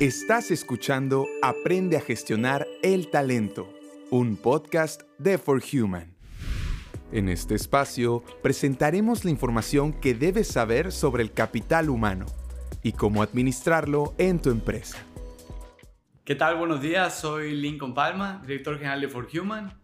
Estás escuchando Aprende a gestionar el talento, un podcast de For Human. En este espacio presentaremos la información que debes saber sobre el capital humano y cómo administrarlo en tu empresa. ¿Qué tal? Buenos días, soy Lincoln Palma, director general de For Human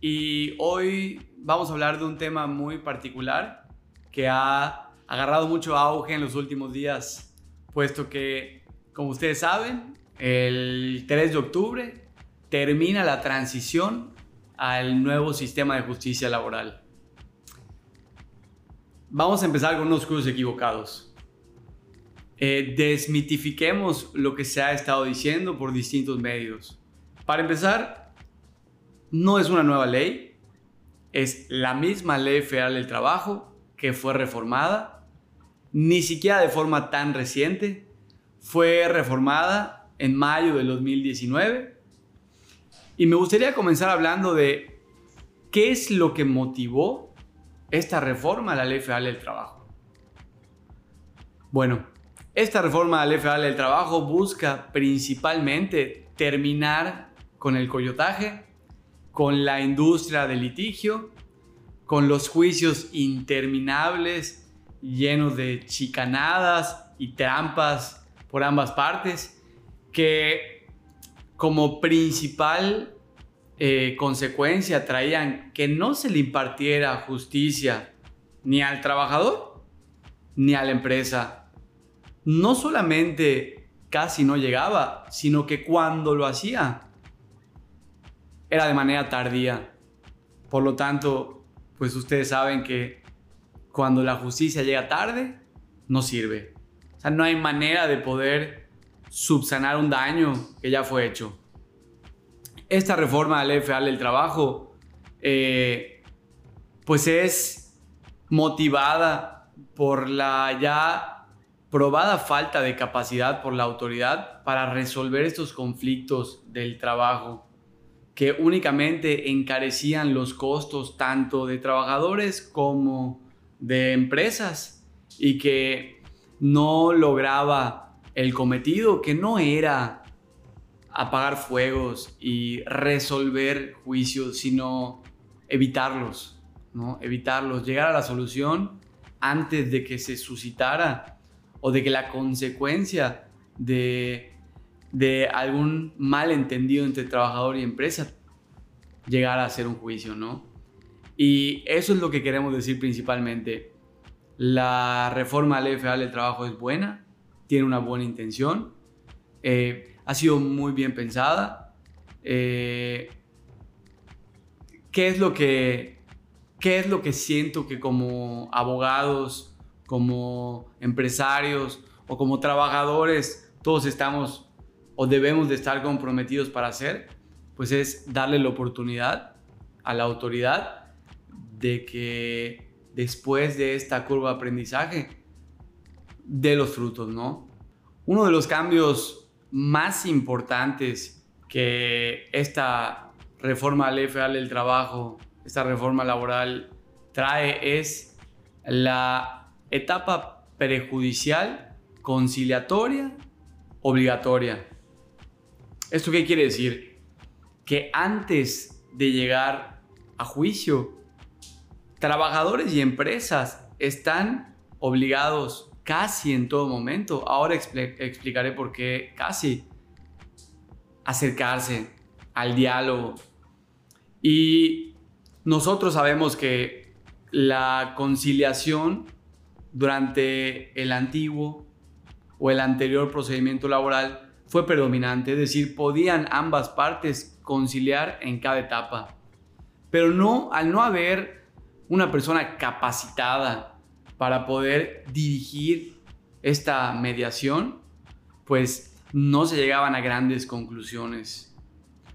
y hoy vamos a hablar de un tema muy particular que ha agarrado mucho auge en los últimos días, puesto que como ustedes saben, el 3 de octubre termina la transición al nuevo sistema de justicia laboral. Vamos a empezar con unos cursos equivocados. Eh, desmitifiquemos lo que se ha estado diciendo por distintos medios. Para empezar, no es una nueva ley, es la misma ley federal del trabajo que fue reformada, ni siquiera de forma tan reciente, fue reformada en mayo del 2019 y me gustaría comenzar hablando de qué es lo que motivó esta reforma a la Ley Federal del Trabajo. Bueno, esta reforma a la Ley Federal del Trabajo busca principalmente terminar con el coyotaje, con la industria del litigio, con los juicios interminables llenos de chicanadas y trampas por ambas partes, que como principal eh, consecuencia traían que no se le impartiera justicia ni al trabajador ni a la empresa. No solamente casi no llegaba, sino que cuando lo hacía era de manera tardía. Por lo tanto, pues ustedes saben que cuando la justicia llega tarde, no sirve. O sea, no hay manera de poder subsanar un daño que ya fue hecho. Esta reforma de la del trabajo, eh, pues es motivada por la ya probada falta de capacidad por la autoridad para resolver estos conflictos del trabajo que únicamente encarecían los costos tanto de trabajadores como de empresas y que no lograba el cometido, que no era apagar fuegos y resolver juicios, sino evitarlos, ¿no? Evitarlos, llegar a la solución antes de que se suscitara o de que la consecuencia de, de algún malentendido entre trabajador y empresa llegara a ser un juicio, ¿no? Y eso es lo que queremos decir principalmente. La reforma a la ley federal del trabajo es buena, tiene una buena intención, eh, ha sido muy bien pensada. Eh, ¿qué, es lo que, ¿Qué es lo que siento que como abogados, como empresarios o como trabajadores todos estamos o debemos de estar comprometidos para hacer? Pues es darle la oportunidad a la autoridad de que después de esta curva de aprendizaje de los frutos, ¿no? Uno de los cambios más importantes que esta reforma ley federal del trabajo, esta reforma laboral trae es la etapa prejudicial conciliatoria obligatoria. ¿Esto qué quiere decir? Que antes de llegar a juicio Trabajadores y empresas están obligados casi en todo momento, ahora explicaré por qué casi, acercarse al diálogo. Y nosotros sabemos que la conciliación durante el antiguo o el anterior procedimiento laboral fue predominante, es decir, podían ambas partes conciliar en cada etapa. Pero no, al no haber una persona capacitada para poder dirigir esta mediación, pues no se llegaban a grandes conclusiones.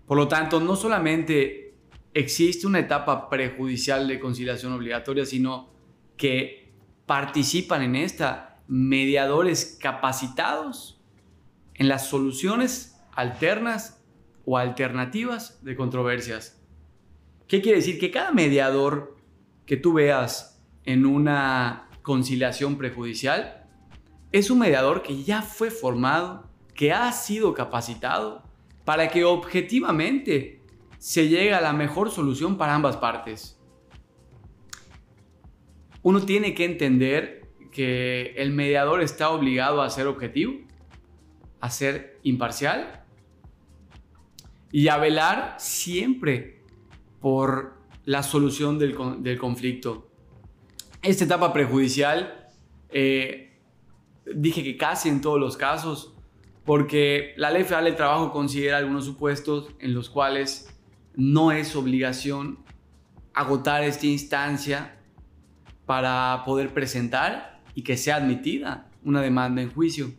Por lo tanto, no solamente existe una etapa prejudicial de conciliación obligatoria, sino que participan en esta mediadores capacitados en las soluciones alternas o alternativas de controversias. ¿Qué quiere decir? Que cada mediador que tú veas en una conciliación prejudicial es un mediador que ya fue formado que ha sido capacitado para que objetivamente se llegue a la mejor solución para ambas partes. Uno tiene que entender que el mediador está obligado a ser objetivo, a ser imparcial y a velar siempre por la solución del, conflicto. Esta etapa prejudicial, eh, dije que casi en todos los casos, porque la ley federal del trabajo considera algunos supuestos en los cuales no es obligación agotar esta instancia para poder presentar y que sea admitida una demanda en juicio.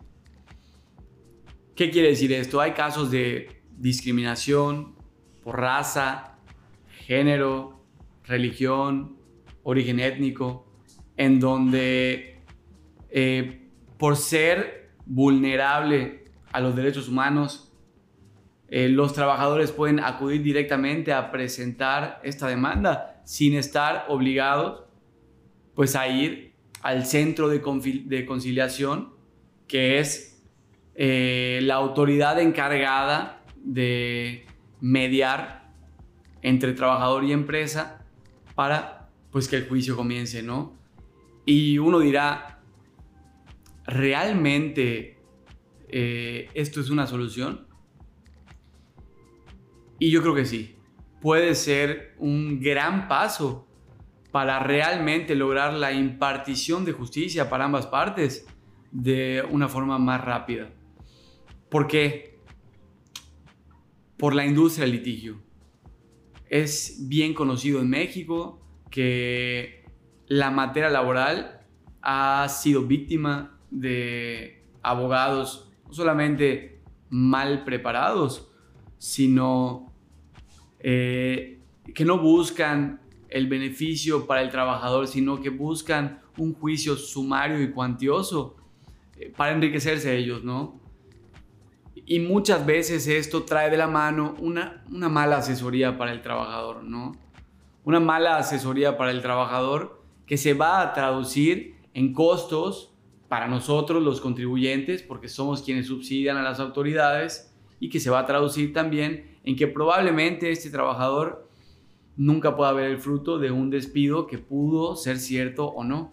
¿Qué quiere decir esto? Hay casos de discriminación por raza, género, religión, origen étnico, en donde eh, por ser vulnerable a los derechos humanos, eh, los trabajadores pueden acudir directamente a presentar esta demanda sin estar obligados pues a ir al centro de, conciliación que es eh, la autoridad encargada de mediar entre trabajador y empresa para pues que el juicio comience, ¿no? Y uno dirá, ¿realmente eh, esto es una solución? Y yo creo que sí. Puede ser un gran paso para realmente lograr la impartición de justicia para ambas partes de una forma más rápida. ¿Por qué? Por la industria del litigio. Es bien conocido en México que la materia laboral ha sido víctima de abogados no solamente mal preparados, sino eh, que no buscan el beneficio para el trabajador, sino que buscan un juicio sumario y cuantioso eh, para enriquecerse ellos, ¿no? Y muchas veces esto trae de la mano una, una mala asesoría para el trabajador, ¿no? Una mala asesoría para el trabajador que se va a traducir en costos para nosotros los contribuyentes, porque somos quienes subsidian a las autoridades, y que se va a traducir también en que probablemente este trabajador nunca pueda ver el fruto de un despido que pudo ser cierto o no.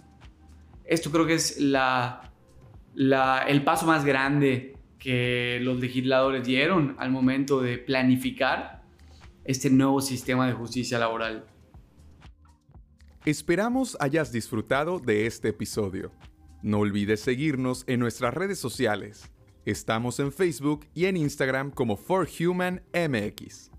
Esto creo que es la, el paso más grande que los legisladores dieron al momento de planificar este nuevo sistema de justicia laboral. Esperamos hayas disfrutado de este episodio. No olvides seguirnos en nuestras redes sociales. Estamos en Facebook y en Instagram como ForHumanMX.